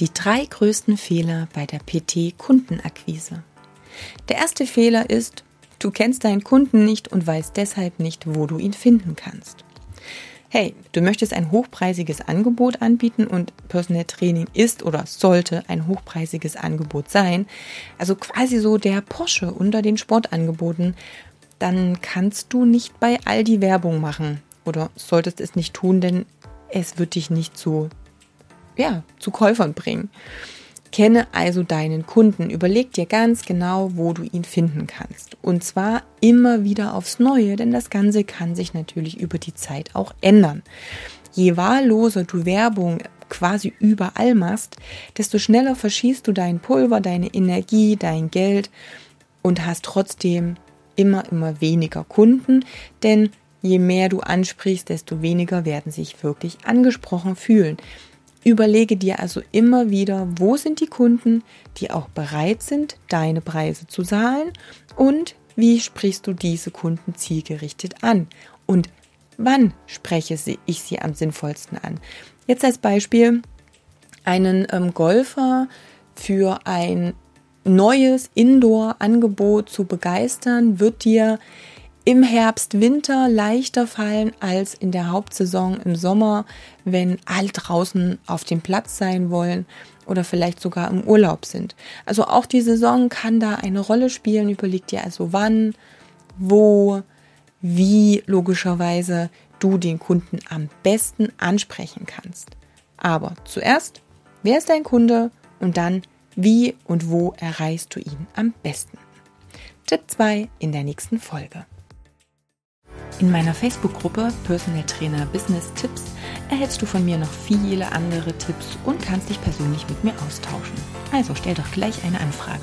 Die drei größten Fehler bei der PT-Kundenakquise. Der erste Fehler ist, du kennst deinen Kunden nicht und weißt deshalb nicht, wo du ihn finden kannst. Hey, du möchtest ein hochpreisiges Angebot anbieten und Personal Training ist oder sollte ein hochpreisiges Angebot sein, also quasi so der Porsche unter den Sportangeboten, dann kannst du nicht bei Aldi Werbung machen oder solltest es nicht tun, denn es wird dich nicht zu ja, zu Käufern bringen. Kenne also deinen Kunden, überleg dir ganz genau, wo du ihn finden kannst. Und zwar immer wieder aufs Neue, denn das Ganze kann sich natürlich über die Zeit auch ändern. Je wahlloser du Werbung quasi überall machst, desto schneller verschießt du dein Pulver, deine Energie, dein Geld und hast trotzdem immer, immer weniger Kunden, denn je mehr du ansprichst, desto weniger werden sich wirklich angesprochen fühlen. Überlege dir also immer wieder, wo sind die Kunden, die auch bereit sind, deine Preise zu zahlen und wie sprichst du diese Kunden zielgerichtet an und wann spreche ich sie am sinnvollsten an. Jetzt als Beispiel einen ähm, Golfer für ein neues Indoor-Angebot zu begeistern, wird dir im Herbst, Winter leichter fallen als in der Hauptsaison im Sommer, wenn alle draußen auf dem Platz sein wollen oder vielleicht sogar im Urlaub sind. Also auch die Saison kann da eine Rolle spielen. Überleg dir also wann, wo, wie logischerweise du den Kunden am besten ansprechen kannst. Aber zuerst, wer ist dein Kunde und dann, wie und wo erreichst du ihn am besten? Tipp 2 in der nächsten Folge. In meiner Facebook-Gruppe Personal Trainer Business Tipps erhältst du von mir noch viele andere Tipps und kannst dich persönlich mit mir austauschen. Also stell doch gleich eine Anfrage.